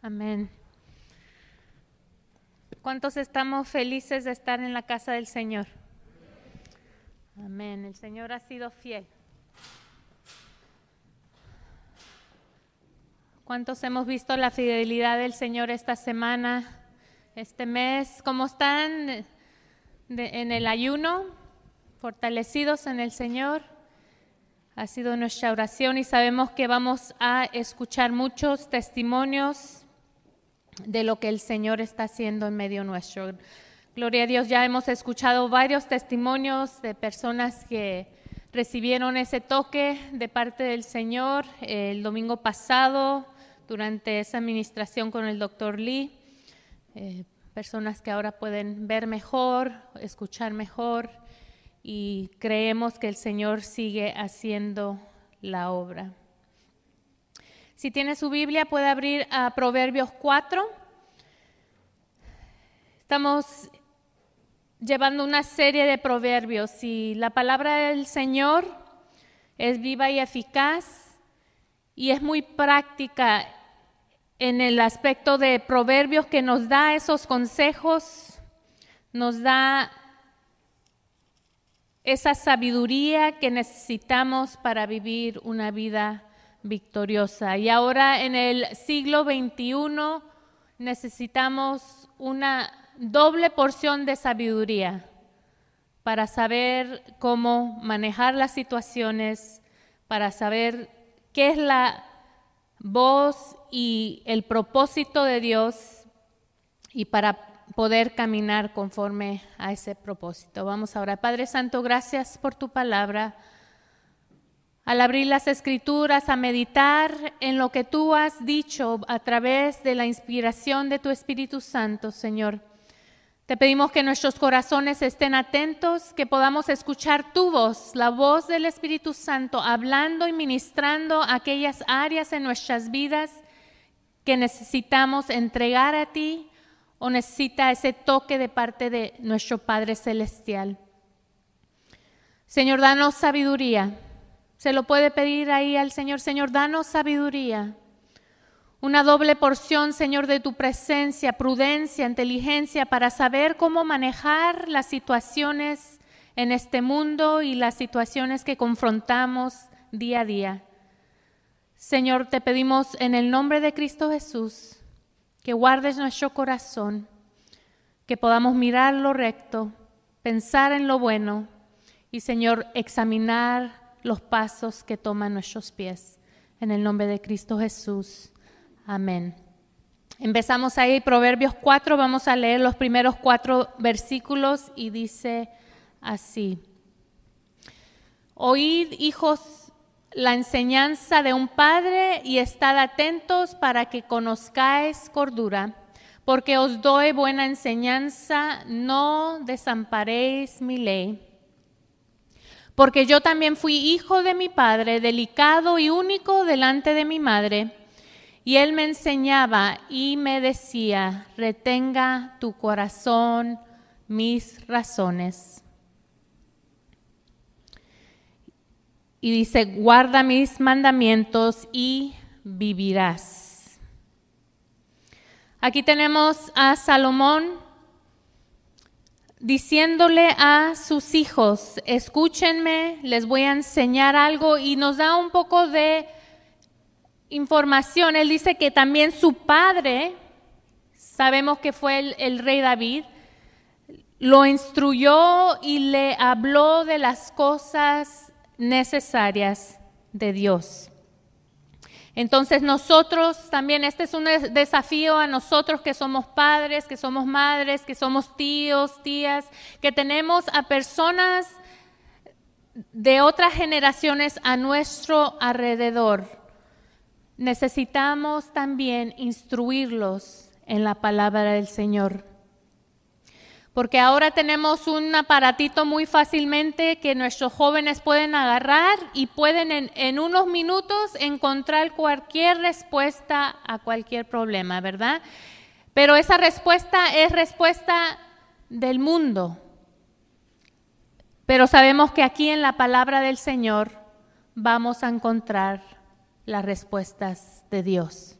Amén. ¿Cuántos estamos felices de estar en la casa del Señor? Amén. El Señor ha sido fiel. ¿Cuántos hemos visto la fidelidad del Señor esta semana, este mes? ¿Cómo están en el ayuno? ¿Fortalecidos en el Señor? Ha sido nuestra oración y sabemos que vamos a escuchar muchos testimonios de lo que el Señor está haciendo en medio nuestro. Gloria a Dios, ya hemos escuchado varios testimonios de personas que recibieron ese toque de parte del Señor el domingo pasado durante esa administración con el doctor Lee. Eh, personas que ahora pueden ver mejor, escuchar mejor y creemos que el Señor sigue haciendo la obra. Si tiene su Biblia, puede abrir a Proverbios 4. Estamos llevando una serie de proverbios y la palabra del Señor es viva y eficaz y es muy práctica en el aspecto de proverbios que nos da esos consejos, nos da esa sabiduría que necesitamos para vivir una vida victoriosa. Y ahora en el siglo XXI necesitamos una doble porción de sabiduría para saber cómo manejar las situaciones, para saber qué es la voz y el propósito de Dios y para poder caminar conforme a ese propósito. Vamos ahora. Padre Santo, gracias por tu palabra. Al abrir las escrituras, a meditar en lo que tú has dicho a través de la inspiración de tu Espíritu Santo, Señor. Te pedimos que nuestros corazones estén atentos, que podamos escuchar tu voz, la voz del Espíritu Santo, hablando y ministrando aquellas áreas en nuestras vidas que necesitamos entregar a ti o necesita ese toque de parte de nuestro Padre Celestial. Señor, danos sabiduría. Se lo puede pedir ahí al Señor, Señor, danos sabiduría. Una doble porción, Señor, de tu presencia, prudencia, inteligencia para saber cómo manejar las situaciones en este mundo y las situaciones que confrontamos día a día. Señor, te pedimos en el nombre de Cristo Jesús que guardes nuestro corazón, que podamos mirar lo recto, pensar en lo bueno y, Señor, examinar los pasos que toman nuestros pies. En el nombre de Cristo Jesús. Amén. Empezamos ahí, Proverbios 4, vamos a leer los primeros cuatro versículos y dice así. Oíd, hijos la enseñanza de un padre y estad atentos para que conozcáis cordura, porque os doy buena enseñanza, no desamparéis mi ley. Porque yo también fui hijo de mi padre, delicado y único delante de mi madre, y él me enseñaba y me decía, retenga tu corazón mis razones. y dice, guarda mis mandamientos y vivirás. Aquí tenemos a Salomón diciéndole a sus hijos, escúchenme, les voy a enseñar algo y nos da un poco de información. Él dice que también su padre, sabemos que fue el, el rey David, lo instruyó y le habló de las cosas necesarias de Dios. Entonces nosotros también, este es un desafío a nosotros que somos padres, que somos madres, que somos tíos, tías, que tenemos a personas de otras generaciones a nuestro alrededor. Necesitamos también instruirlos en la palabra del Señor porque ahora tenemos un aparatito muy fácilmente que nuestros jóvenes pueden agarrar y pueden en, unos minutos encontrar cualquier respuesta a cualquier problema, ¿verdad? Pero esa respuesta es respuesta del mundo. Pero sabemos que aquí en la palabra del Señor vamos a encontrar las respuestas de Dios.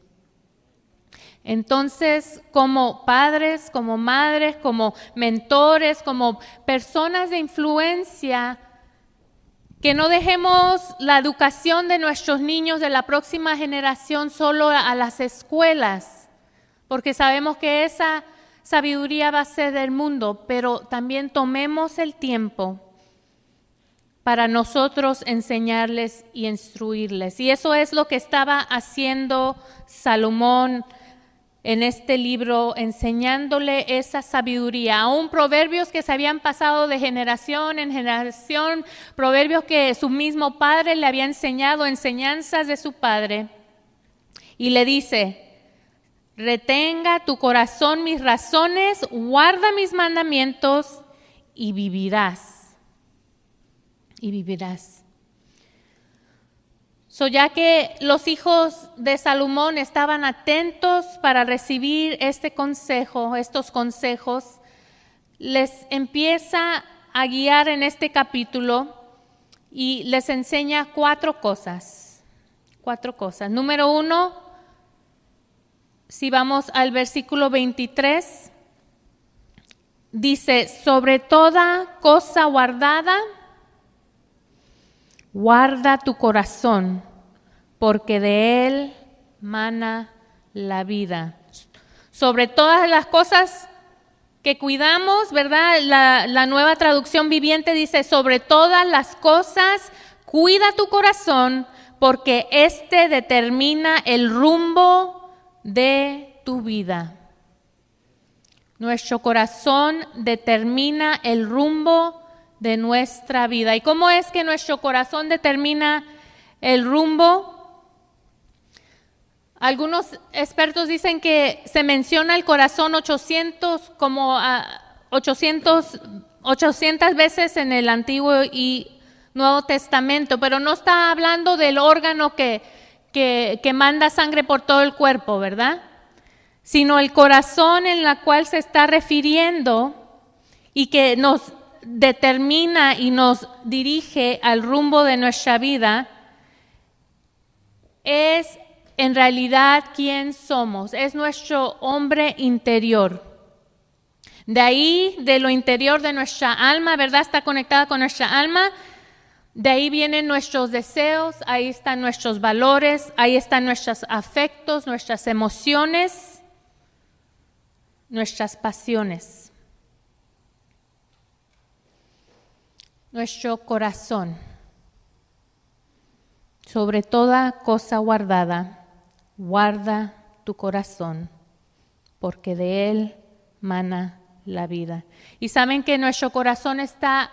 Entonces, como padres, como madres, como mentores, como personas de influencia, que no dejemos la educación de nuestros niños de la próxima generación solo a las escuelas, porque sabemos que esa sabiduría va a ser del mundo, pero también tomemos el tiempo para nosotros enseñarles y instruirles. Y eso es lo que estaba haciendo Salomón en este libro, enseñándole esa sabiduría. Aún proverbios que se habían pasado de generación en generación, proverbios que su mismo padre le había enseñado, enseñanzas de su padre. Y le dice, retenga tu corazón mis razones, guarda mis mandamientos y vivirás. Y vivirás. So, ya que los hijos de Salomón estaban atentos para recibir este consejo, estos consejos, les empieza a guiar en este capítulo y les enseña cuatro cosas. Cuatro cosas. Número uno, si vamos al versículo 23, dice, sobre toda cosa guardada, guarda tu corazón porque de Él mana la vida. Sobre todas las cosas que cuidamos, ¿verdad? La, nueva traducción viviente dice, sobre todas las cosas, cuida tu corazón, porque éste determina el rumbo de tu vida. Nuestro corazón determina el rumbo de nuestra vida. ¿Y cómo es que nuestro corazón determina el rumbo? Algunos expertos dicen que se menciona el corazón 800 como 800, 800 veces en el Antiguo y Nuevo Testamento, pero no está hablando del órgano que, que, que manda sangre por todo el cuerpo, ¿verdad? Sino el corazón en la cual se está refiriendo y que nos determina y nos dirige al rumbo de nuestra vida es en realidad quién somos, es nuestro hombre interior. De ahí, de lo interior de nuestra alma, ¿verdad? Está conectada con nuestra alma. De ahí vienen nuestros deseos, ahí están nuestros valores, ahí están nuestros afectos, nuestras emociones, nuestras pasiones. Nuestro corazón, sobre toda cosa guardada guarda tu corazón, porque de él mana la vida. Y saben que nuestro corazón está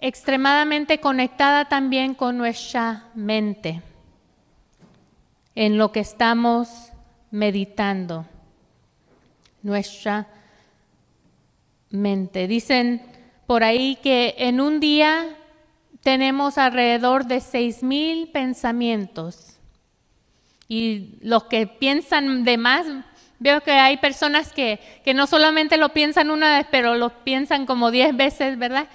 extremadamente conectada también con nuestra mente, en lo que estamos meditando, nuestra mente. Dicen por ahí que en un día tenemos alrededor de seis mil pensamientos y los que piensan de más, veo que hay personas que, que no solamente lo piensan una vez, pero lo piensan como diez veces, ¿verdad?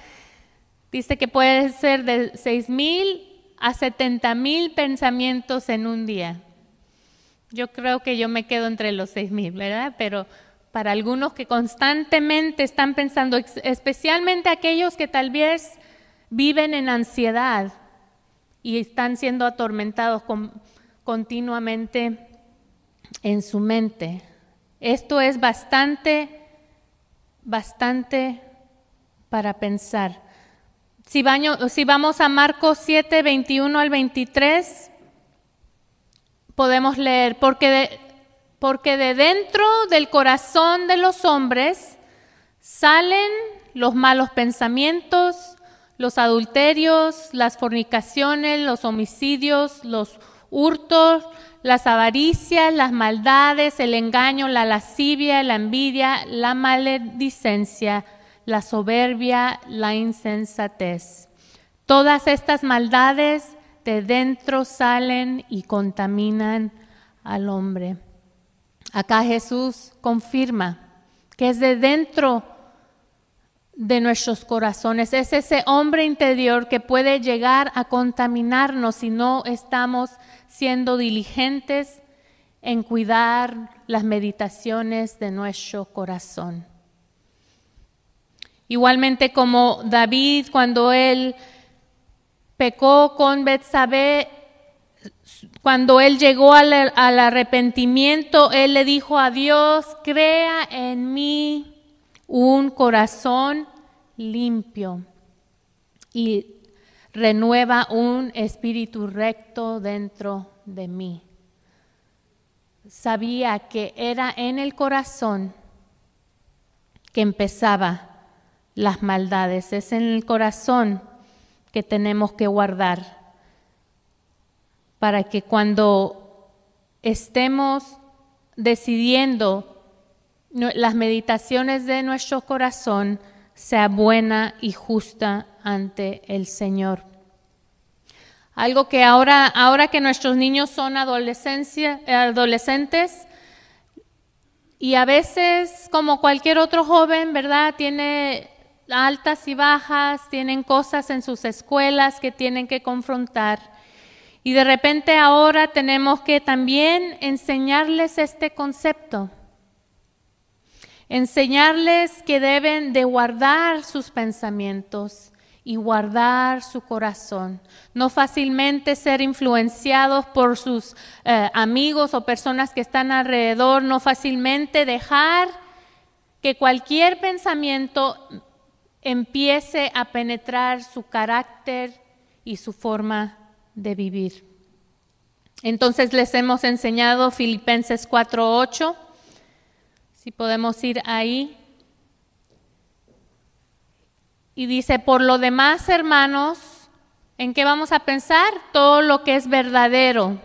Dice que puede ser de seis mil a setenta mil pensamientos en un día. Yo creo que yo me quedo entre los seis mil, ¿verdad? Pero para algunos que constantemente están pensando, especialmente aquellos que tal vez viven en ansiedad y están siendo atormentados con continuamente en su mente. Esto es bastante, bastante para pensar. Si, vamos a Marcos 7, 21 al 23, podemos leer, porque de, porque de dentro del corazón de los hombres salen los malos pensamientos, los adulterios, las fornicaciones, los homicidios, los hurtos, las avaricias, las maldades, el engaño, la lascivia, la envidia, la maledicencia, la soberbia, la insensatez. Todas estas maldades de dentro salen y contaminan al hombre. Acá Jesús confirma que es de dentro de nuestros corazones. Es ese hombre interior que puede llegar a contaminarnos si no estamos siendo diligentes en cuidar las meditaciones de nuestro corazón. Igualmente como David cuando él pecó con Betsabé, cuando él llegó al, al, arrepentimiento, él le dijo a Dios, crea en mí un corazón limpio y renueva un espíritu recto dentro de mí. Sabía que era en el corazón que empezaba las maldades, es en el corazón que tenemos que guardar para que cuando estemos decidiendo las meditaciones de nuestro corazón sea buena y justa ante el Señor. Algo que ahora, ahora que nuestros niños son adolescentes, y a veces, como cualquier otro joven, ¿verdad? Tiene altas y bajas, tienen cosas en sus escuelas que tienen que confrontar. Y de repente ahora tenemos que también enseñarles este concepto enseñarles que deben de guardar sus pensamientos y guardar su corazón, no fácilmente ser influenciados por sus eh, amigos o personas que están alrededor, no fácilmente dejar que cualquier pensamiento empiece a penetrar su carácter y su forma de vivir. Entonces les hemos enseñado Filipenses 4:8 si podemos ir ahí. Y dice, por lo demás, hermanos, ¿en qué vamos a pensar? Todo lo que es verdadero,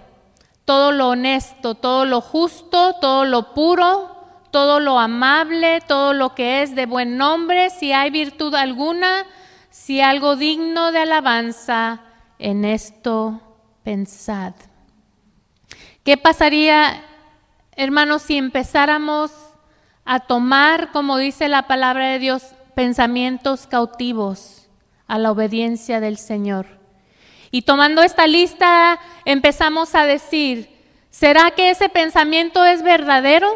todo lo honesto, todo lo justo, todo lo puro, todo lo amable, todo lo que es de buen nombre, si hay virtud alguna, si algo digno de alabanza, en esto pensad. ¿Qué pasaría, hermanos, si empezáramos a tomar, como dice la palabra de Dios, pensamientos cautivos a la obediencia del Señor. Y tomando esta lista empezamos a decir, ¿será que ese pensamiento es verdadero?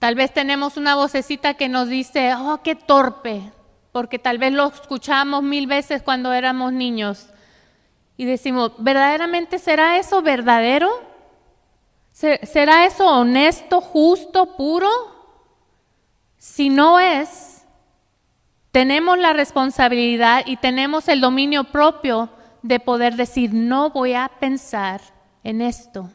Tal vez tenemos una vocecita que nos dice, oh, qué torpe, porque tal vez lo escuchamos mil veces cuando éramos niños. Y decimos, ¿verdaderamente será eso verdadero? ¿Será eso honesto, justo, puro? Si no es, tenemos la responsabilidad y tenemos el dominio propio de poder decir, no voy a pensar en esto.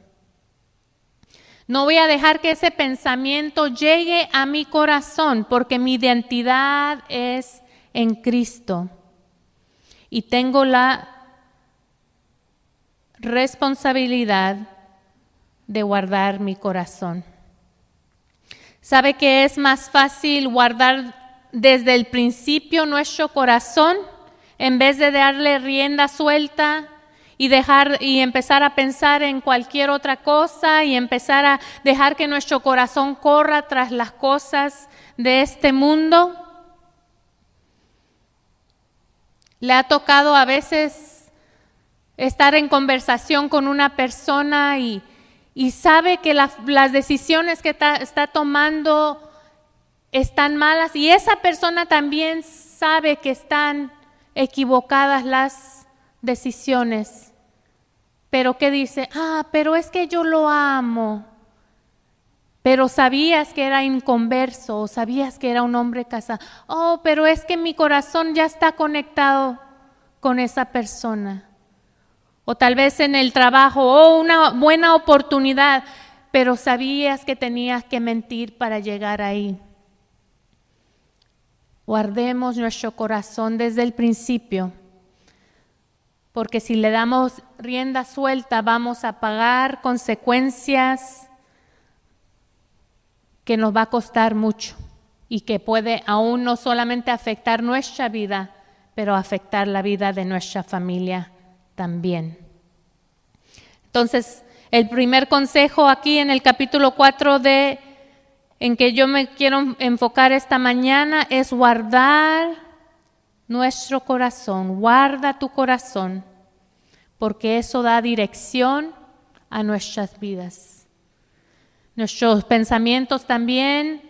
No voy a dejar que ese pensamiento llegue a mi corazón porque mi identidad es en Cristo. Y tengo la responsabilidad de guardar mi corazón. ¿Sabe que es más fácil guardar desde el principio nuestro corazón en vez de darle rienda suelta y dejar y empezar a pensar en cualquier otra cosa y empezar a dejar que nuestro corazón corra tras las cosas de este mundo? Le ha tocado a veces estar en conversación con una persona y y sabe que las decisiones que está, tomando están malas y esa persona también sabe que están equivocadas las decisiones. Pero que dice, ah, pero es que yo lo amo. Pero sabías que era inconverso, o sabías que era un hombre casado. Oh, pero es que mi corazón ya está conectado con esa persona o tal vez en el trabajo, o una buena oportunidad, pero sabías que tenías que mentir para llegar ahí. Guardemos nuestro corazón desde el principio, porque si le damos rienda suelta vamos a pagar consecuencias que nos va a costar mucho y que puede aún no solamente afectar nuestra vida, pero afectar la vida de nuestra familia también. Entonces, el primer consejo aquí en el capítulo 4 de en que yo me quiero enfocar esta mañana es guardar nuestro corazón, guarda tu corazón, porque eso da dirección a nuestras vidas. Nuestros pensamientos también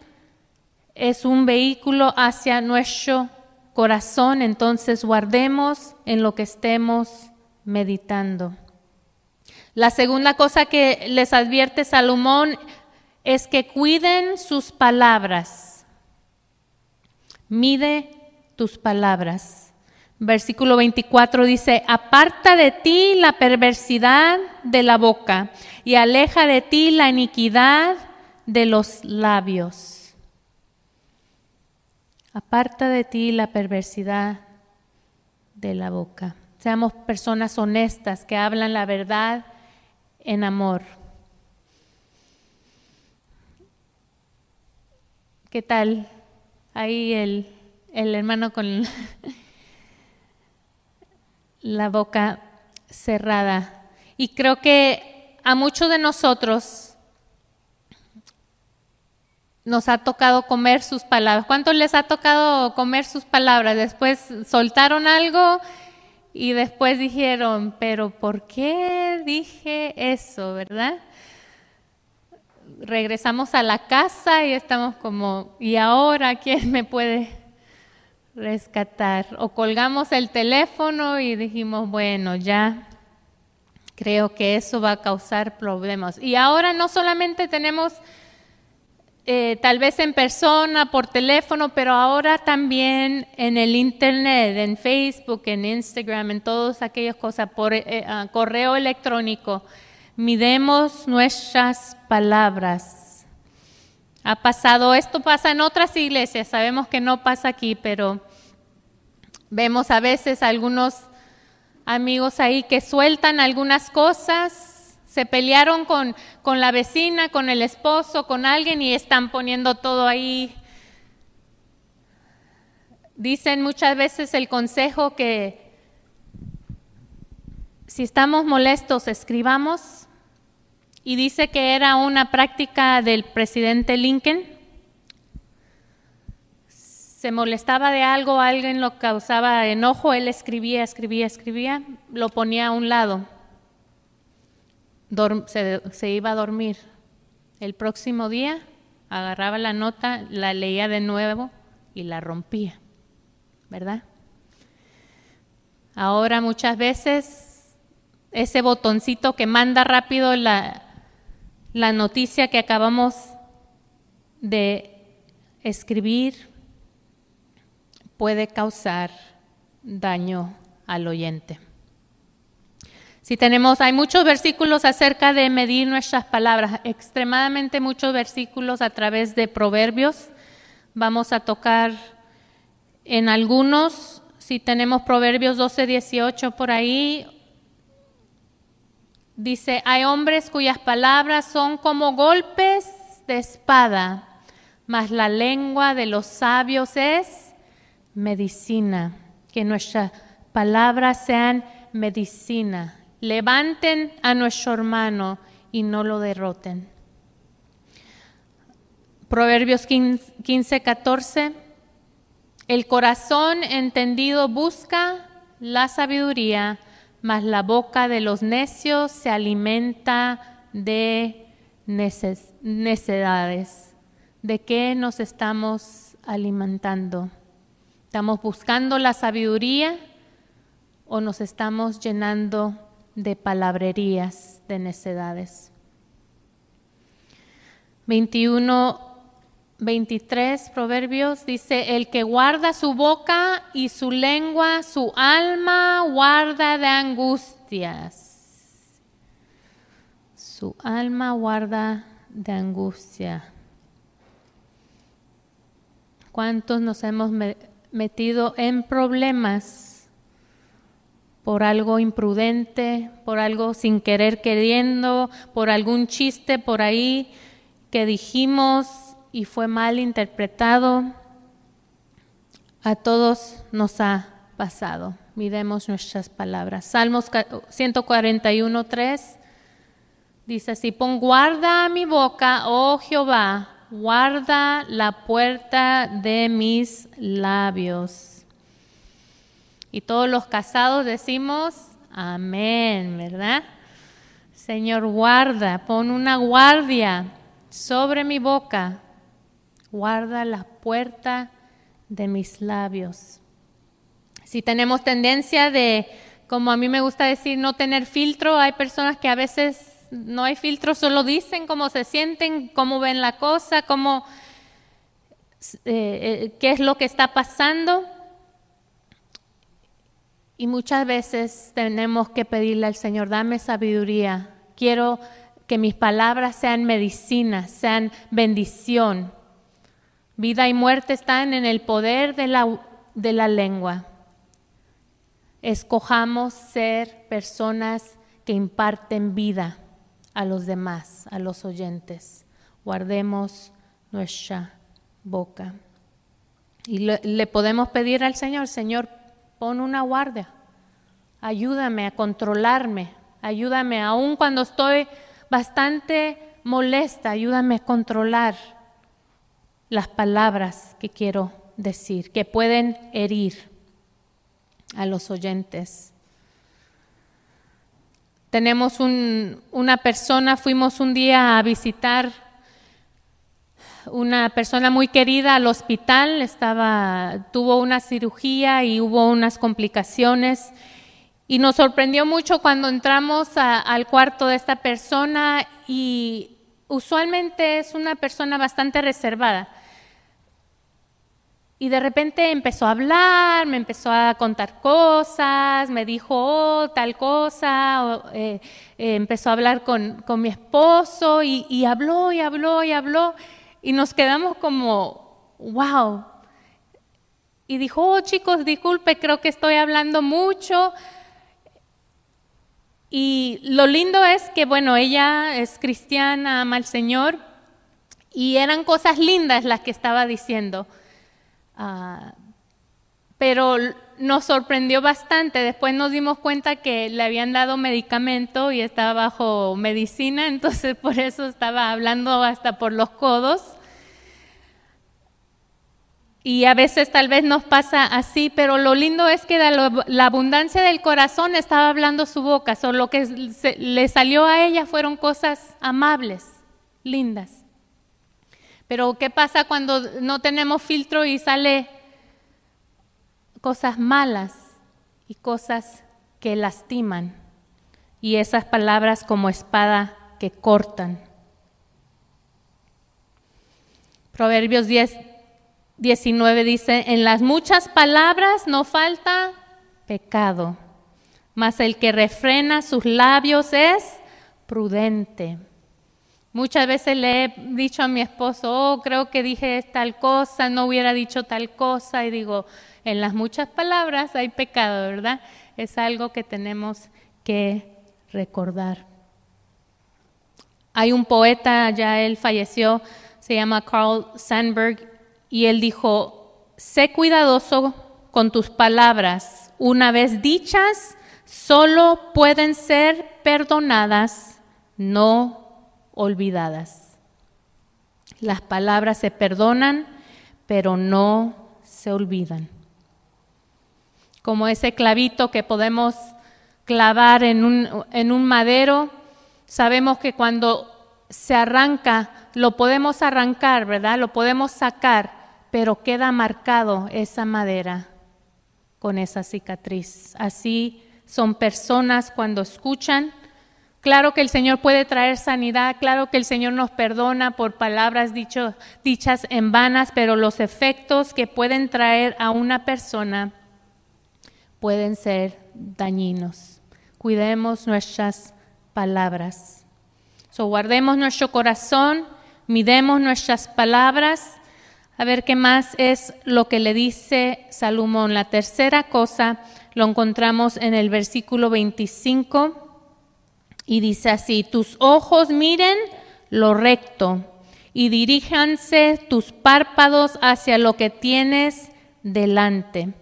es un vehículo hacia nuestro corazón, entonces guardemos en lo que estemos meditando. La segunda cosa que les advierte Salomón es que cuiden sus palabras. Mide tus palabras. Versículo 24 dice, aparta de ti la perversidad de la boca y aleja de ti la iniquidad de los labios. Aparta de ti la perversidad de la boca. Seamos personas honestas que hablan la verdad en amor. ¿Qué tal? Ahí el, el hermano con la boca cerrada. Y creo que a muchos de nosotros nos ha tocado comer sus palabras. ¿Cuántos les ha tocado comer sus palabras? Después soltaron algo y después dijeron, pero ¿por qué dije eso, verdad? Regresamos a la casa y estamos como, ¿y ahora quién me puede rescatar? O colgamos el teléfono y dijimos, bueno, ya creo que eso va a causar problemas. Y ahora no solamente tenemos eh, tal vez en persona, por teléfono, pero ahora también en el Internet, en Facebook, en Instagram, en todas aquellas cosas, por eh, ah, correo electrónico. Midemos nuestras palabras. Ha pasado, esto pasa en otras iglesias, sabemos que no pasa aquí, pero vemos a veces algunos amigos ahí que sueltan algunas cosas se pelearon con, con la vecina, con el esposo, con alguien y están poniendo todo ahí. Dicen muchas veces el consejo que si estamos molestos, escribamos. Y dice que era una práctica del presidente Lincoln. Se molestaba de algo, alguien lo causaba enojo, él escribía, escribía, escribía, lo ponía a un lado se, iba a dormir. El próximo día agarraba la nota, la leía de nuevo y la rompía, ¿verdad? Ahora muchas veces ese botoncito que manda rápido la, la noticia que acabamos de escribir puede causar daño al oyente. Si tenemos, hay muchos versículos acerca de medir nuestras palabras, extremadamente muchos versículos a través de proverbios. Vamos a tocar en algunos, si tenemos proverbios 12, 18 por ahí, dice, hay hombres cuyas palabras son como golpes de espada, mas la lengua de los sabios es medicina. Que nuestras palabras sean medicina levanten a nuestro hermano y no lo derroten. Proverbios 15, 14. El corazón entendido busca la sabiduría, mas la boca de los necios se alimenta de necedades. ¿De qué nos estamos alimentando? ¿Estamos buscando la sabiduría o nos estamos llenando de palabrerías, de necedades. 21, 23 Proverbios dice, el que guarda su boca y su lengua, su alma guarda de angustias. Su alma guarda de angustia. ¿Cuántos nos hemos metido en problemas por algo imprudente, por algo sin querer queriendo, por algún chiste por ahí que dijimos y fue mal interpretado. A todos nos ha pasado. Miremos nuestras palabras. Salmos 141, 3 dice así, pon guarda a mi boca, oh Jehová, guarda la puerta de mis labios. Y todos los casados decimos, amén, ¿verdad? Señor, guarda, pon una guardia sobre mi boca, guarda la puerta de mis labios. Si tenemos tendencia de, como a mí me gusta decir, no tener filtro, hay personas que a veces no hay filtro, solo dicen cómo se sienten, cómo ven la cosa, cómo, eh, eh, qué es lo que está pasando. Y muchas veces tenemos que pedirle al Señor, dame sabiduría. Quiero que mis palabras sean medicina, sean bendición. Vida y muerte están en el poder de la, de la lengua. Escojamos ser personas que imparten vida a los demás, a los oyentes. Guardemos nuestra boca. Y le, le podemos pedir al Señor, Señor, pon una guardia, ayúdame a controlarme, ayúdame aun cuando estoy bastante molesta, ayúdame a controlar las palabras que quiero decir, que pueden herir a los oyentes. Tenemos una persona, fuimos un día a visitar una persona muy querida al hospital, estaba, tuvo una cirugía y hubo unas complicaciones. Y nos sorprendió mucho cuando entramos al cuarto de esta persona y usualmente es una persona bastante reservada. Y de repente empezó a hablar, me empezó a contar cosas, me dijo oh, tal cosa, eh, eh, empezó a hablar con, mi esposo y, y habló y habló y habló. Y nos quedamos como, wow. Y dijo, oh chicos, disculpe, creo que estoy hablando mucho. Y lo lindo es que, bueno, ella es cristiana, ama al Señor, y eran cosas lindas las que estaba diciendo. Ah, pero nos sorprendió bastante. Después nos dimos cuenta que le habían dado medicamento y estaba bajo medicina, entonces por eso estaba hablando hasta por los codos. Y a veces tal vez nos pasa así, pero lo lindo es que la abundancia del corazón estaba hablando su boca, solo lo que le salió a ella fueron cosas amables, lindas. Pero ¿qué pasa cuando no tenemos filtro y sale cosas malas y cosas que lastiman? Y esas palabras como espada que cortan. Proverbios 10, 19 dice, en las muchas palabras no falta pecado, mas el que refrena sus labios es prudente. Muchas veces le he dicho a mi esposo, oh, creo que dije tal cosa, no hubiera dicho tal cosa, y digo, en las muchas palabras hay pecado, ¿verdad? Es algo que tenemos que recordar. Hay un poeta, ya él falleció, se llama Carl Sandburg, y él dijo, sé cuidadoso con tus palabras. Una vez dichas, solo pueden ser perdonadas, no olvidadas. Las palabras se perdonan, pero no se olvidan. Como ese clavito que podemos clavar en un, en un madero, sabemos que cuando se arranca, lo podemos arrancar, ¿verdad? Lo podemos sacar, pero queda marcado esa madera con esa cicatriz. Así son personas cuando escuchan. Claro que el Señor puede traer sanidad, claro que el Señor nos perdona por palabras dichas en vanas, pero los efectos que pueden traer a una persona pueden ser dañinos. Cuidemos nuestras palabras. So, guardemos nuestro corazón, midemos nuestras palabras a ver qué más es lo que le dice Salomón. La tercera cosa lo encontramos en el versículo 25 y dice así, tus ojos miren lo recto y diríjanse tus párpados hacia lo que tienes delante.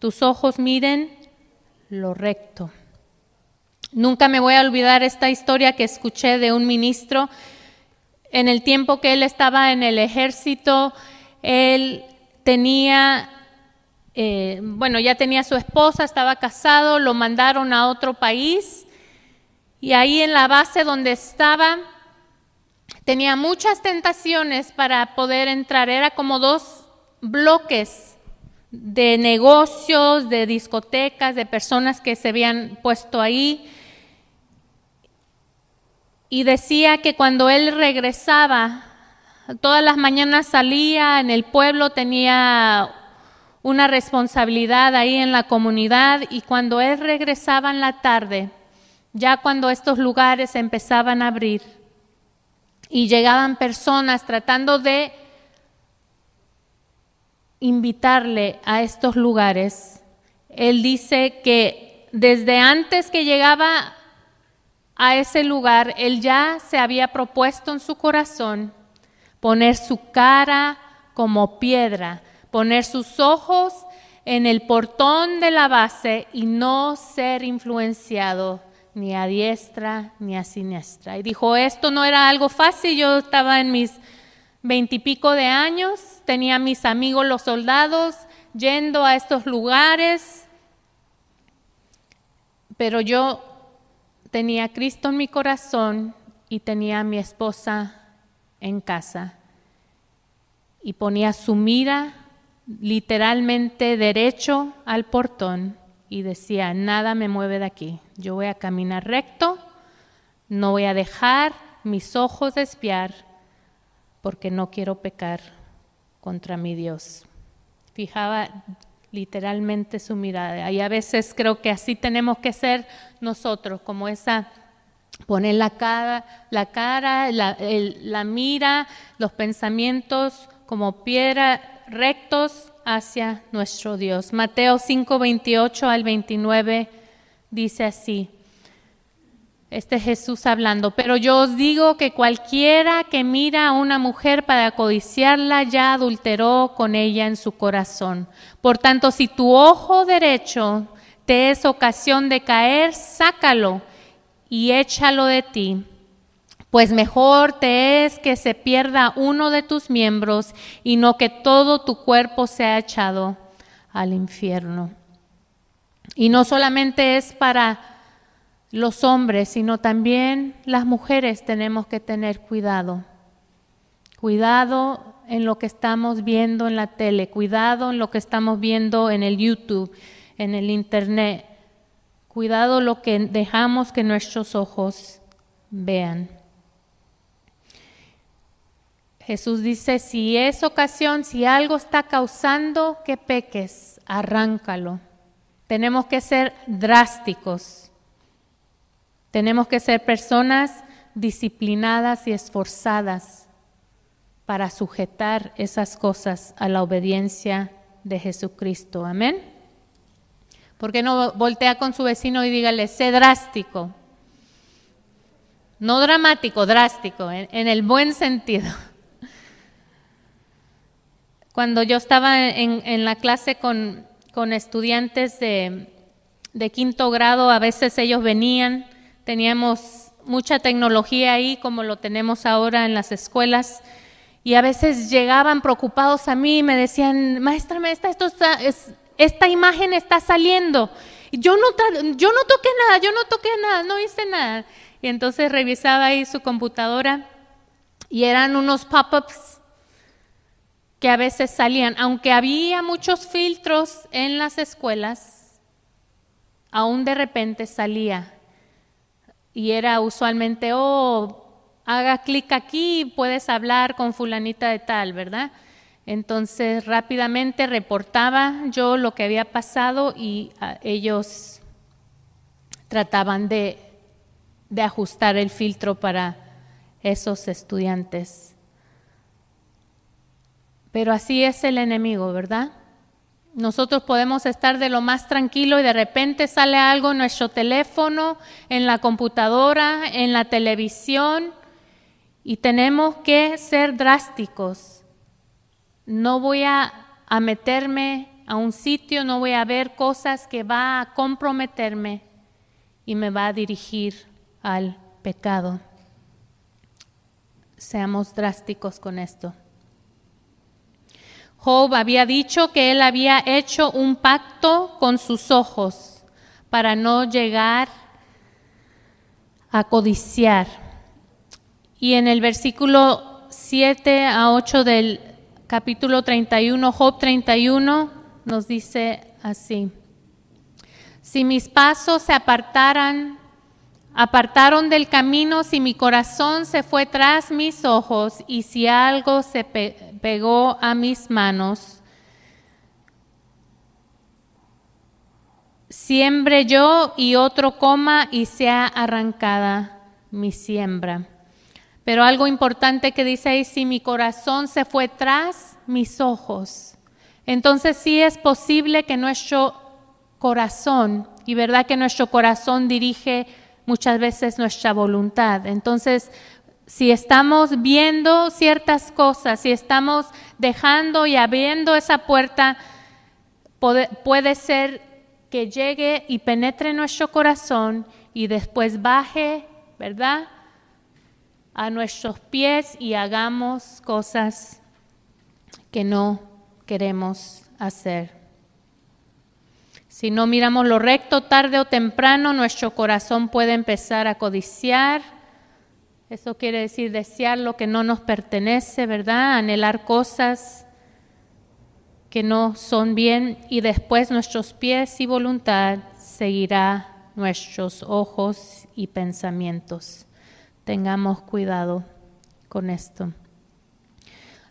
Tus ojos miren lo recto. Nunca me voy a olvidar esta historia que escuché de un ministro en el tiempo que él estaba en el ejército él tenía, eh, bueno, ya tenía su esposa, estaba casado, lo mandaron a otro país Y ahí en la base donde estaba, tenía muchas tentaciones para poder entrar. Era como dos bloques de negocios, de discotecas, de personas que se habían puesto ahí. Y decía que cuando él regresaba, todas las mañanas salía en el pueblo, tenía una responsabilidad ahí en la comunidad y cuando él regresaba en la tarde, ya cuando estos lugares empezaban a abrir y llegaban personas tratando de invitarle a estos lugares, él dice que desde antes que llegaba a ese lugar, él ya se había propuesto en su corazón poner su cara como piedra, poner sus ojos en el portón de la base y no ser influenciado ni a diestra ni a siniestra. Y dijo, esto no era algo fácil, yo estaba en mis veintipico de años, tenía mis amigos los soldados yendo a estos lugares, pero yo tenía a Cristo en mi corazón y tenía a mi esposa en casa. Y ponía su mira literalmente derecho al portón y decía, nada me mueve de aquí, yo voy a caminar recto, no voy a dejar mis ojos espiar porque no quiero pecar contra mi Dios. Fijaba literalmente su mirada. Y a veces creo que así tenemos que ser nosotros, como esa, poner la cara, la, cara, la, la mira, los pensamientos como piedra rectos hacia nuestro Dios. Mateo 5, 28 al 29 dice así. Este es Jesús hablando, pero yo os digo que cualquiera que mira a una mujer para codiciarla ya adulteró con ella en su corazón. Por tanto, si tu ojo derecho te es ocasión de caer, sácalo y échalo de ti pues mejor te es que se pierda uno de tus miembros y no que todo tu cuerpo sea echado al infierno. Y no solamente es para los hombres, sino también las mujeres tenemos que tener cuidado. Cuidado en lo que estamos viendo en la tele, cuidado en lo que estamos viendo en el YouTube, en el Internet. Cuidado lo que dejamos que nuestros ojos vean. Jesús dice, si es ocasión, si algo está causando que peques, arráncalo. Tenemos que ser drásticos. Tenemos que ser personas disciplinadas y esforzadas para sujetar esas cosas a la obediencia de Jesucristo. Amén. ¿Por qué no voltea con su vecino y dígale, sé drástico? No dramático, drástico, en, el buen sentido. Cuando yo estaba en, la clase con, estudiantes de, quinto grado, a veces ellos venían, teníamos mucha tecnología ahí como lo tenemos ahora en las escuelas, y a veces llegaban preocupados a mí y me decían, maestra, maestra, esto esta imagen está saliendo. yo no, yo no toqué nada, yo no toqué nada, no hice nada. Y entonces revisaba ahí su computadora y eran unos pop-ups que a veces salían, aunque había muchos filtros en las escuelas, aún de repente salía. Y era usualmente, oh, haga clic aquí, puedes hablar con fulanita de tal, ¿verdad? Entonces rápidamente reportaba yo lo que había pasado y ah, ellos trataban de, de ajustar el filtro para esos estudiantes. Pero así es el enemigo, ¿verdad? Nosotros podemos estar de lo más tranquilo y de repente sale algo en nuestro teléfono, en la computadora, en la televisión y tenemos que ser drásticos. No voy a, meterme a un sitio, no voy a ver cosas que va a comprometerme y me va a dirigir al pecado. Seamos drásticos con esto. Job había dicho que él había hecho un pacto con sus ojos para no llegar a codiciar. Y en el versículo 7 a 8 del capítulo 31, Job 31, nos dice así. Si mis pasos se apartaran, apartaron del camino, si mi corazón se fue tras mis ojos y si algo se pegó a mis manos, siembre yo y otro coma y sea arrancada mi siembra. Pero algo importante que dice ahí, si mi corazón se fue tras mis ojos, entonces sí es posible que nuestro corazón, y verdad que nuestro corazón dirige muchas veces nuestra voluntad. Entonces, si estamos viendo ciertas cosas, si estamos dejando y abriendo esa puerta, puede, puede ser que llegue y penetre nuestro corazón y después baje, ¿verdad? A nuestros pies y hagamos cosas que no queremos hacer. Si no miramos lo recto, tarde o temprano nuestro corazón puede empezar a codiciar. Eso quiere decir desear lo que no nos pertenece, ¿verdad? Anhelar cosas que no son bien y después nuestros pies y voluntad seguirá nuestros ojos y pensamientos. Tengamos cuidado con esto.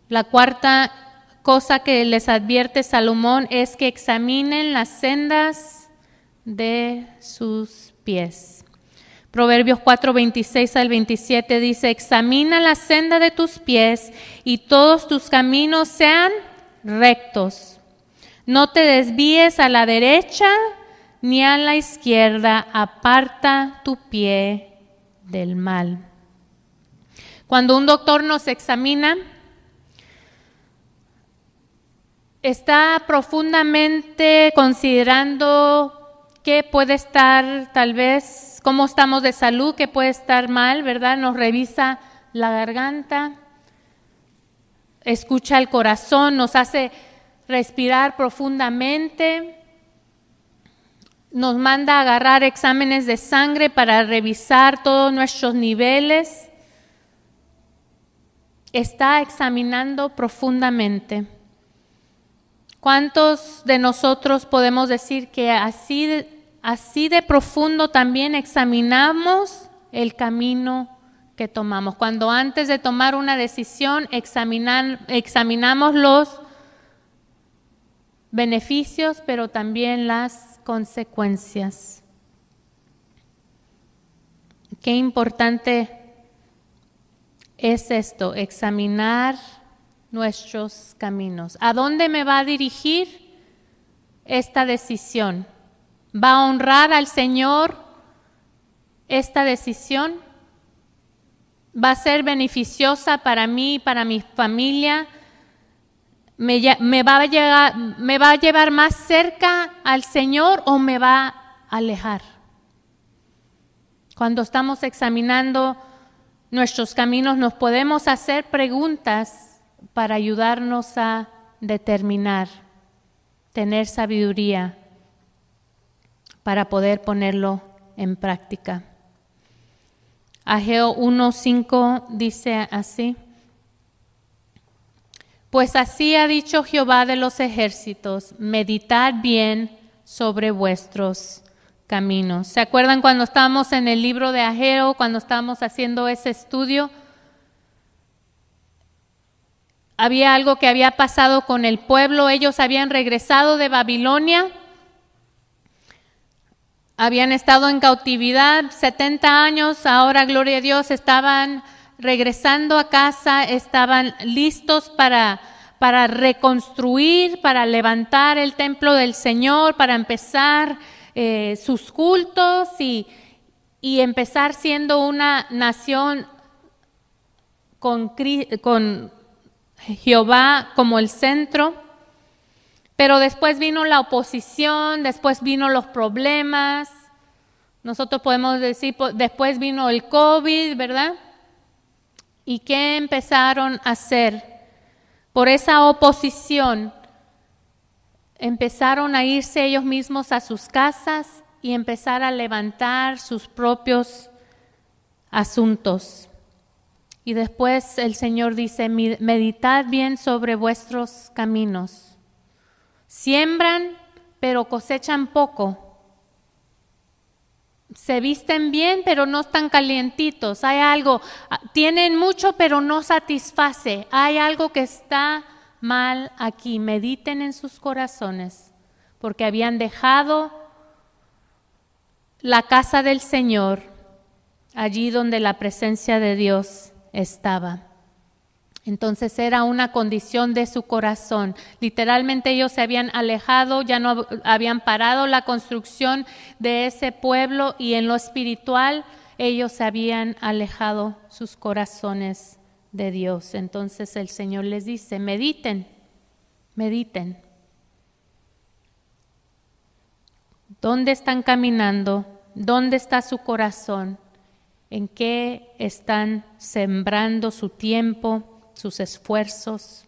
La cuarta cosa que les advierte Salomón es que examinen las sendas de sus pies. Proverbios 4, 26 al 27 dice, examina la senda de tus pies y todos tus caminos sean rectos. No te desvíes a la derecha ni a la izquierda, aparta tu pie del mal. Cuando un doctor nos examina, está profundamente considerando puede estar tal vez, cómo estamos de salud, qué puede estar mal, ¿verdad? Nos revisa la garganta, escucha el corazón, nos hace respirar profundamente, nos manda a agarrar exámenes de sangre para revisar todos nuestros niveles. Está examinando profundamente. ¿Cuántos de nosotros podemos decir que así así de profundo también examinamos el camino que tomamos? Cuando antes de tomar una decisión examinamos los beneficios, pero también las consecuencias. Qué importante es esto, examinar nuestros caminos. ¿A dónde me va a dirigir esta decisión? ¿Va a honrar al Señor esta decisión? ¿Va a ser beneficiosa para mí, para mi familia? ¿Me, ¿Me va a llevar más cerca al Señor o me va a alejar? Cuando estamos examinando nuestros caminos nos podemos hacer preguntas para ayudarnos a determinar, tener sabiduría para poder ponerlo en práctica. Ageo 1.5 dice así, pues así ha dicho Jehová de los ejércitos, meditad bien sobre vuestros caminos. ¿Se acuerdan cuando estábamos en el libro de Ageo, cuando estábamos haciendo ese estudio? había algo que había pasado con el pueblo, ellos habían regresado de Babilonia, habían estado en cautividad 70 años, ahora, gloria a Dios, estaban regresando a casa, estaban listos para, para reconstruir, para levantar el templo del Señor, para empezar eh, sus cultos y, y, empezar siendo una nación con, con Jehová como el centro, pero después vino la oposición, después vino los problemas, nosotros podemos decir, después vino el COVID, ¿verdad? ¿Y qué empezaron a hacer? Por esa oposición, empezaron a irse ellos mismos a sus casas y empezar a levantar sus propios asuntos. Y después el Señor dice, meditad bien sobre vuestros caminos. Siembran, pero cosechan poco. Se visten bien, pero no están calientitos. Hay algo, ah, tienen mucho, pero no satisface. Hay algo que está mal aquí. Mediten en sus corazones, porque habían dejado la casa del Señor allí donde la presencia de Dios estaba. Entonces era una condición de su corazón. Literalmente ellos se habían alejado, ya no habían parado la construcción de ese pueblo y en lo espiritual ellos habían alejado sus corazones de Dios. Entonces el Señor les dice, mediten, mediten. ¿Dónde están caminando? ¿Dónde está su corazón? ¿En qué están sembrando su tiempo, sus esfuerzos,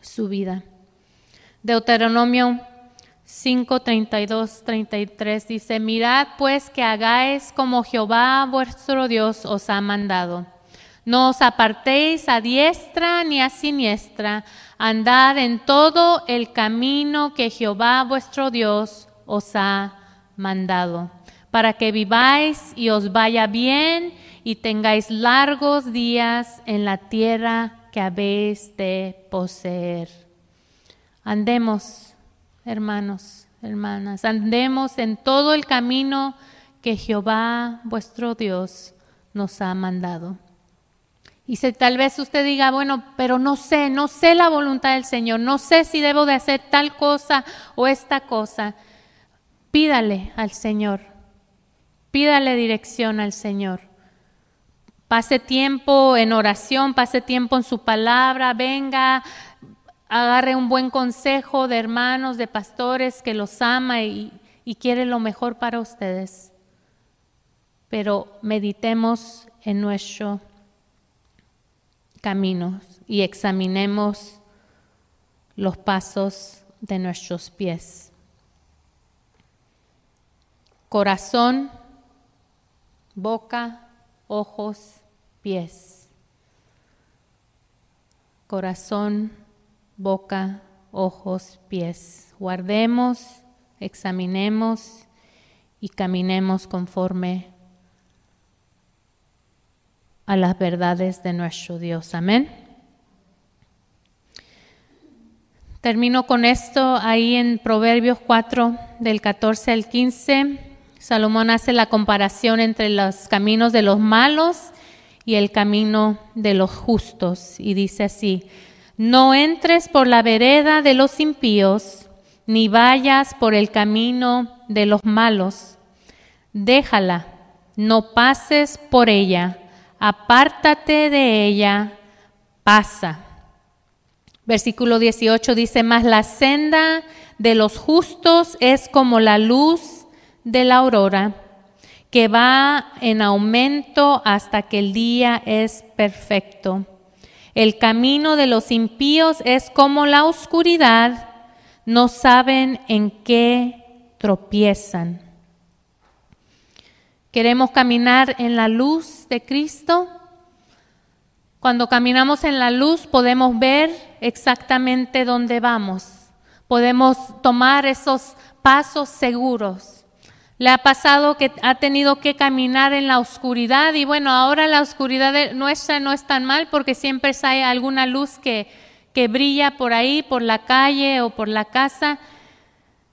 su vida? Deuteronomio 5, 32, 33 dice, mirad pues que hagáis como Jehová vuestro Dios os ha mandado no os apartéis a diestra ni a siniestra, andad en todo el camino que Jehová vuestro Dios os ha mandado, para que viváis y os vaya bien y tengáis largos días en la tierra que habéis de poseer. Andemos, hermanos, hermanas, andemos en todo el camino que Jehová vuestro Dios nos ha mandado. Y si tal vez usted diga, bueno, pero no sé, no sé la voluntad del Señor, no sé si debo de hacer tal cosa o esta cosa, pídale al Señor, pídale dirección al Señor. Pase tiempo en oración, pase tiempo en su palabra, venga, agarre un buen consejo de hermanos, de pastores que los ama y, y quiere lo mejor para ustedes. Pero meditemos en nuestro caminos y examinemos los pasos de nuestros pies. Corazón, boca, ojos, pies. Corazón, boca, ojos, pies. Guardemos, examinemos y caminemos conforme a las verdades de nuestro Dios. Amén. Termino con esto ahí en Proverbios 4 del 14 al 15. Salomón hace la comparación entre los caminos de los malos y el camino de los justos y dice así, no entres por la vereda de los impíos, ni vayas por el camino de los malos, déjala, no pases por ella apártate de ella, pasa. Versículo 18 dice, más la senda de los justos es como la luz de la aurora, que va en aumento hasta que el día es perfecto. El camino de los impíos es como la oscuridad, no saben en qué tropiezan. Queremos caminar en la luz de Cristo. Cuando caminamos en la luz podemos ver exactamente dónde vamos. Podemos tomar esos pasos seguros. Le ha pasado que ha tenido que caminar en la oscuridad y bueno, ahora la oscuridad nuestra no es tan mal porque siempre hay alguna luz que, que brilla por ahí, por la calle o por la casa.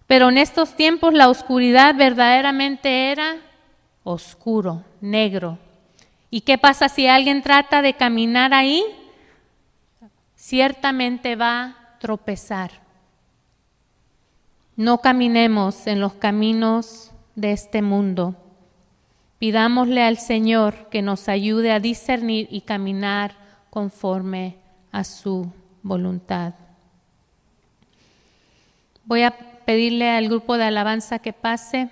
Pero en estos tiempos la oscuridad verdaderamente era oscuro, negro. ¿Y qué pasa si alguien trata de caminar ahí? Ciertamente va a tropezar. No caminemos en los caminos de este mundo. Pidámosle al Señor que nos ayude a discernir y caminar conforme a su voluntad. Voy a pedirle al grupo de alabanza que pase.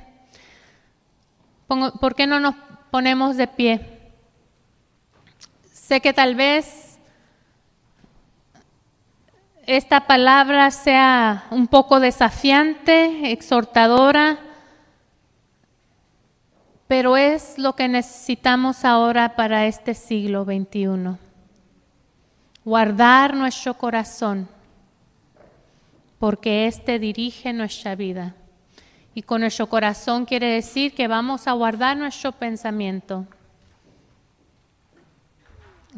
¿Por qué no nos ponemos de pie? Sé que tal vez esta palabra sea un poco desafiante, exhortadora, pero es lo que necesitamos ahora para este siglo XXI. Guardar nuestro corazón, porque éste dirige nuestra vida. Y con nuestro corazón quiere decir que vamos a guardar nuestro pensamiento.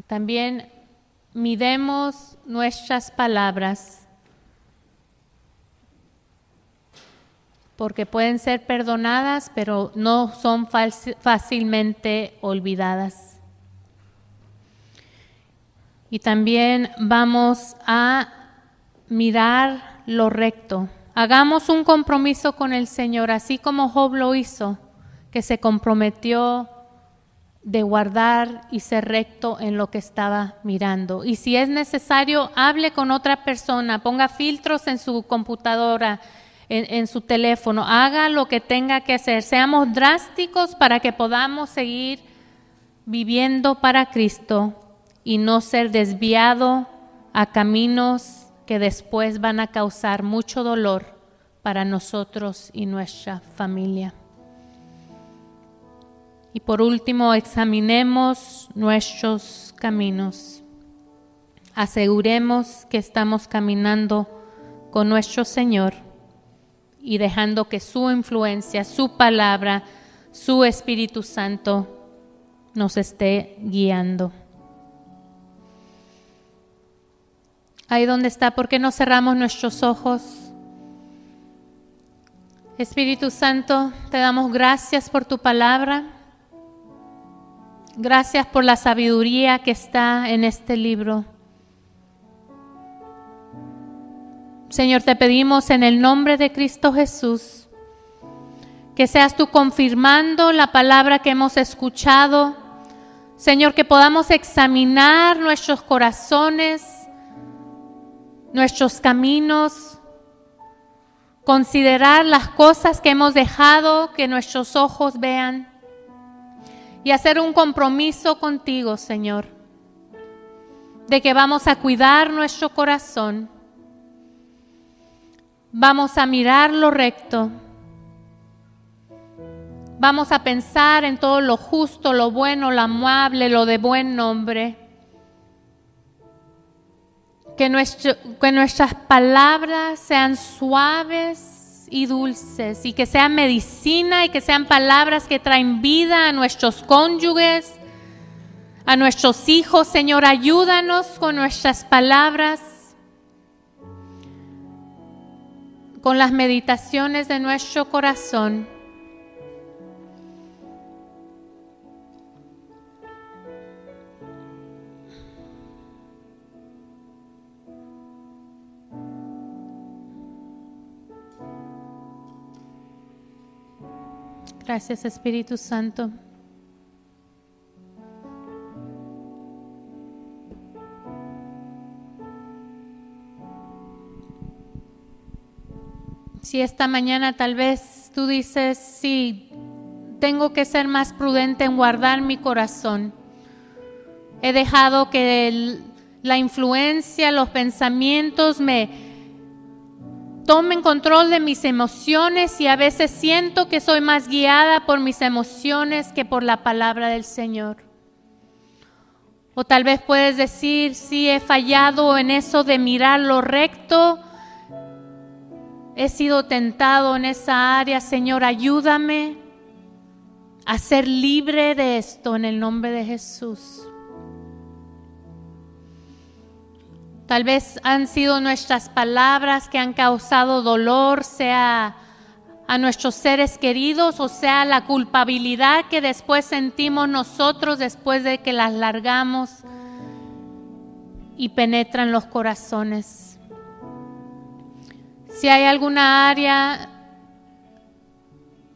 También midemos nuestras palabras, porque pueden ser perdonadas, pero no son fácilmente olvidadas. Y también vamos a mirar lo recto. Hagamos un compromiso con el Señor, así como Job lo hizo, que se comprometió de guardar y ser recto en lo que estaba mirando. Y si es necesario, hable con otra persona, ponga filtros en su computadora, en, su teléfono, haga lo que tenga que hacer. Seamos drásticos para que podamos seguir viviendo para Cristo y no ser desviado a caminos que después van a causar mucho dolor para nosotros y nuestra familia. Y por último, examinemos nuestros caminos. Aseguremos que estamos caminando con nuestro Señor y dejando que su influencia, su palabra, su Espíritu Santo nos esté guiando. Ahí donde está, ¿por qué no cerramos nuestros ojos? Espíritu Santo, te damos gracias por tu palabra. Gracias por la sabiduría que está en este libro. Señor, te pedimos en el nombre de Cristo Jesús que seas tú confirmando la palabra que hemos escuchado. Señor, que podamos examinar nuestros corazones, nuestros caminos, considerar las cosas que hemos dejado que nuestros ojos vean y hacer un compromiso contigo, Señor, de que vamos a cuidar nuestro corazón, vamos a mirar lo recto, vamos a pensar en todo lo justo, lo bueno, lo amable, lo de buen nombre. Que, que nuestras palabras sean suaves y dulces y que sean medicina y que sean palabras que traen vida a nuestros cónyuges, a nuestros hijos. Señor, ayúdanos con nuestras palabras, con las meditaciones de nuestro corazón. Gracias Espíritu Santo. Si esta mañana tal vez tú dices, sí, tengo que ser más prudente en guardar mi corazón. He dejado que la influencia, los pensamientos me, tomen control de mis emociones y a veces siento que soy más guiada por mis emociones que por la palabra del Señor. O tal vez puedes decir, sí, he fallado en eso de mirar lo recto, he sido tentado en esa área, Señor, ayúdame a ser libre de esto en el nombre de Jesús. Tal vez han sido nuestras palabras que han causado dolor, sea a nuestros seres queridos o sea la culpabilidad que después sentimos nosotros después de que las largamos y penetran los corazones. Si hay alguna área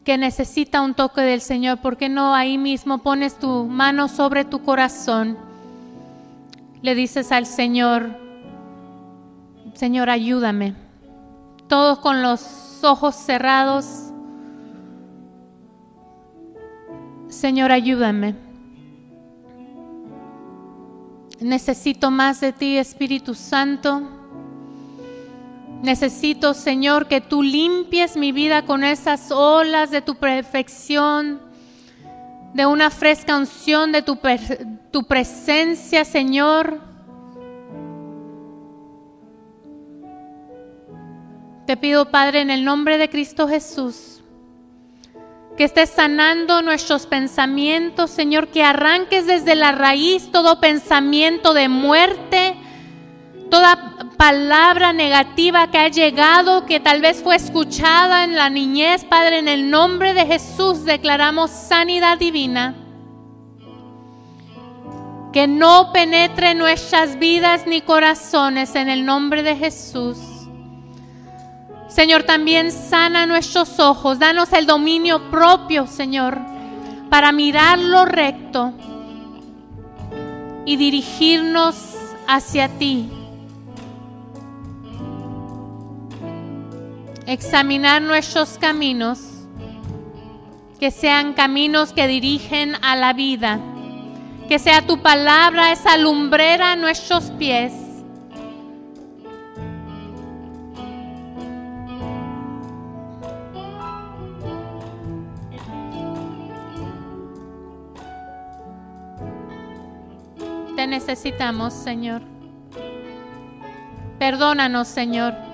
que necesita un toque del Señor, ¿por qué no ahí mismo pones tu mano sobre tu corazón? Le dices al Señor, Señor, ayúdame. Todos con los ojos cerrados. Señor, ayúdame. Necesito más de ti, Espíritu Santo. Necesito, Señor, que tú limpies mi vida con esas olas de tu perfección, de una fresca unción de tu, presencia, Señor. Te pido, Padre, en el nombre de Cristo Jesús, que estés sanando nuestros pensamientos, Señor, que arranques desde la raíz todo pensamiento de muerte, toda palabra negativa que ha llegado, que tal vez fue escuchada en la niñez, Padre, en el nombre de Jesús declaramos sanidad divina. Que no penetre nuestras vidas ni corazones en el nombre de Jesús. Señor, también sana nuestros ojos, danos el dominio propio, Señor, para mirar lo recto y dirigirnos hacia ti. Examinar nuestros caminos, que sean caminos que dirigen a la vida, que sea tu palabra esa lumbrera a nuestros pies. Te necesitamos, Señor. Perdónanos, Señor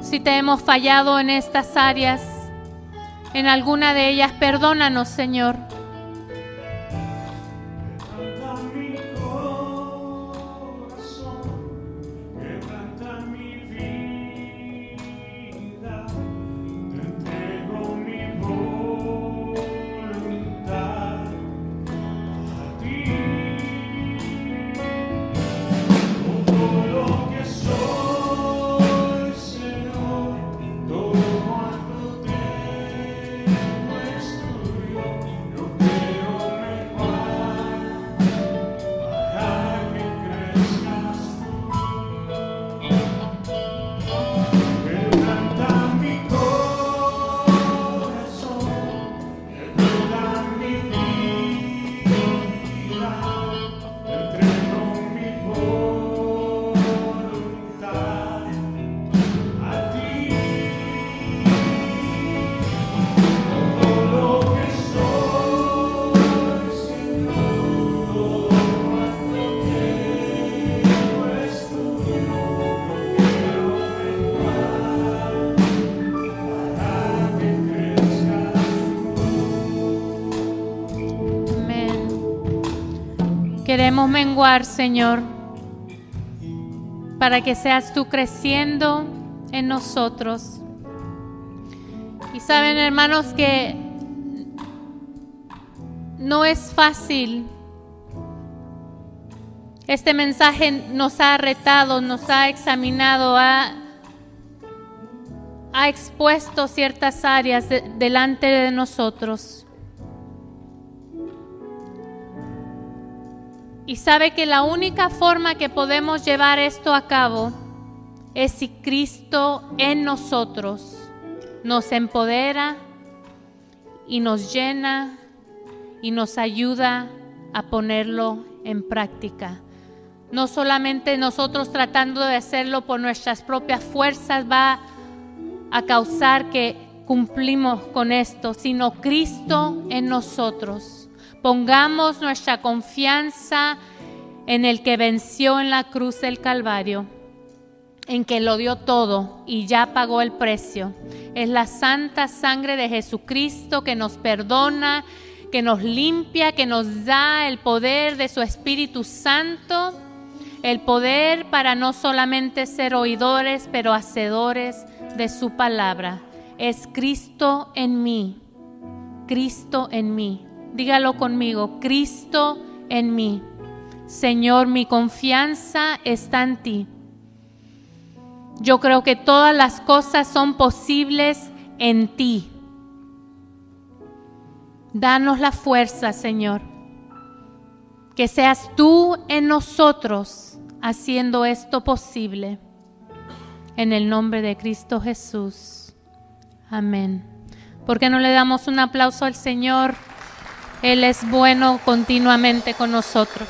si te hemos fallado en estas áreas, en alguna de ellas, perdónanos, Señor. Queremos menguar, Señor, para que seas tú creciendo en nosotros. Y saben, hermanos, que no es fácil. Este mensaje nos ha retado, nos ha examinado, ha, ha expuesto ciertas áreas delante de nosotros. Y sabe que la única forma que podemos llevar esto a cabo es si Cristo en nosotros nos empodera y nos llena y nos ayuda a ponerlo en práctica. No solamente nosotros tratando de hacerlo por nuestras propias fuerzas va a causar que cumplimos con esto, sino Cristo en nosotros Pongamos nuestra confianza en el que venció en la cruz del Calvario, en que lo dio todo y ya pagó el precio. Es la santa sangre de Jesucristo que nos perdona, que nos limpia, que nos da el poder de su Espíritu Santo, el poder para no solamente ser oidores, pero hacedores de su palabra. Es Cristo en mí, Cristo en mí. Dígalo conmigo, Cristo en mí. Señor, mi confianza está en ti. Yo creo que todas las cosas son posibles en ti. Danos la fuerza, Señor. Que seas tú en nosotros haciendo esto posible. En el nombre de Cristo Jesús. Amén. ¿Por qué no le damos un aplauso al Señor? Él es bueno continuamente con nosotros.